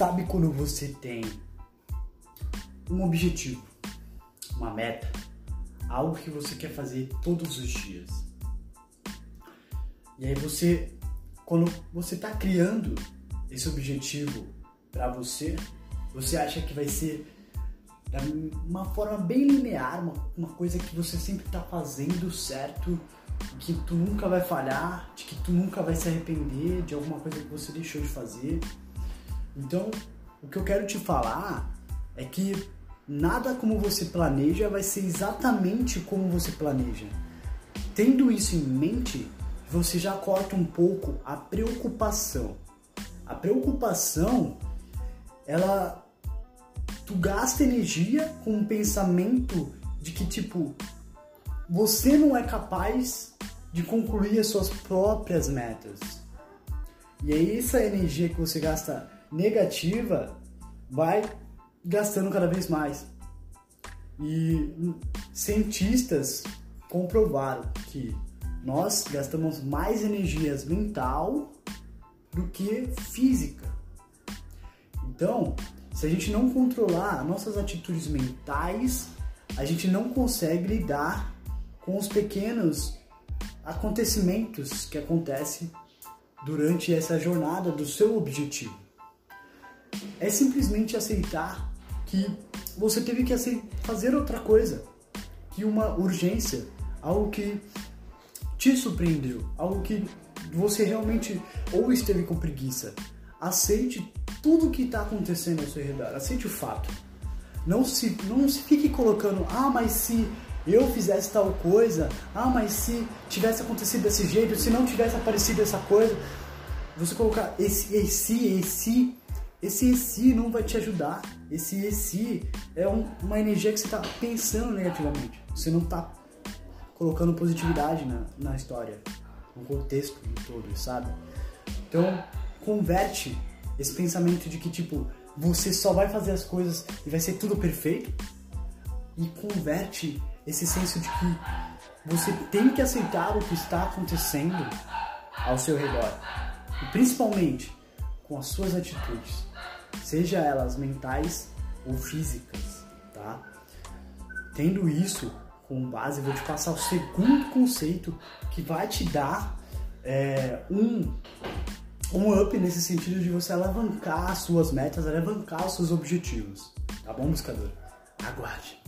sabe quando você tem um objetivo, uma meta, algo que você quer fazer todos os dias. E aí você, quando você está criando esse objetivo para você, você acha que vai ser de uma forma bem linear, uma, uma coisa que você sempre está fazendo certo, que tu nunca vai falhar, de que tu nunca vai se arrepender de alguma coisa que você deixou de fazer. Então, o que eu quero te falar é que nada como você planeja vai ser exatamente como você planeja. Tendo isso em mente, você já corta um pouco a preocupação. A preocupação, ela tu gasta energia com um pensamento de que tipo você não é capaz de concluir as suas próprias metas. E aí essa energia que você gasta negativa vai gastando cada vez mais. E cientistas comprovaram que nós gastamos mais energias mental do que física. Então, se a gente não controlar nossas atitudes mentais, a gente não consegue lidar com os pequenos acontecimentos que acontecem durante essa jornada do seu objetivo. É simplesmente aceitar que você teve que fazer outra coisa, que uma urgência, algo que te surpreendeu, algo que você realmente ou esteve com preguiça. Aceite tudo que está acontecendo ao seu redor. Aceite o fato. Não se, não se fique colocando, ah, mas se eu fizesse tal coisa, ah, mas se tivesse acontecido desse jeito, se não tivesse aparecido essa coisa, você colocar esse esse esse esse esse não vai te ajudar. Esse esse é um, uma energia que você está pensando negativamente. Você não está colocando positividade na, na história, no contexto todo, sabe? Então, converte esse pensamento de que, tipo, você só vai fazer as coisas e vai ser tudo perfeito e converte esse senso de que você tem que aceitar o que está acontecendo ao seu redor. E principalmente com as suas atitudes, seja elas mentais ou físicas, tá? Tendo isso como base, vou te passar o segundo conceito que vai te dar é, um um up nesse sentido de você alavancar as suas metas, alavancar os seus objetivos. Tá bom, buscador? Aguarde.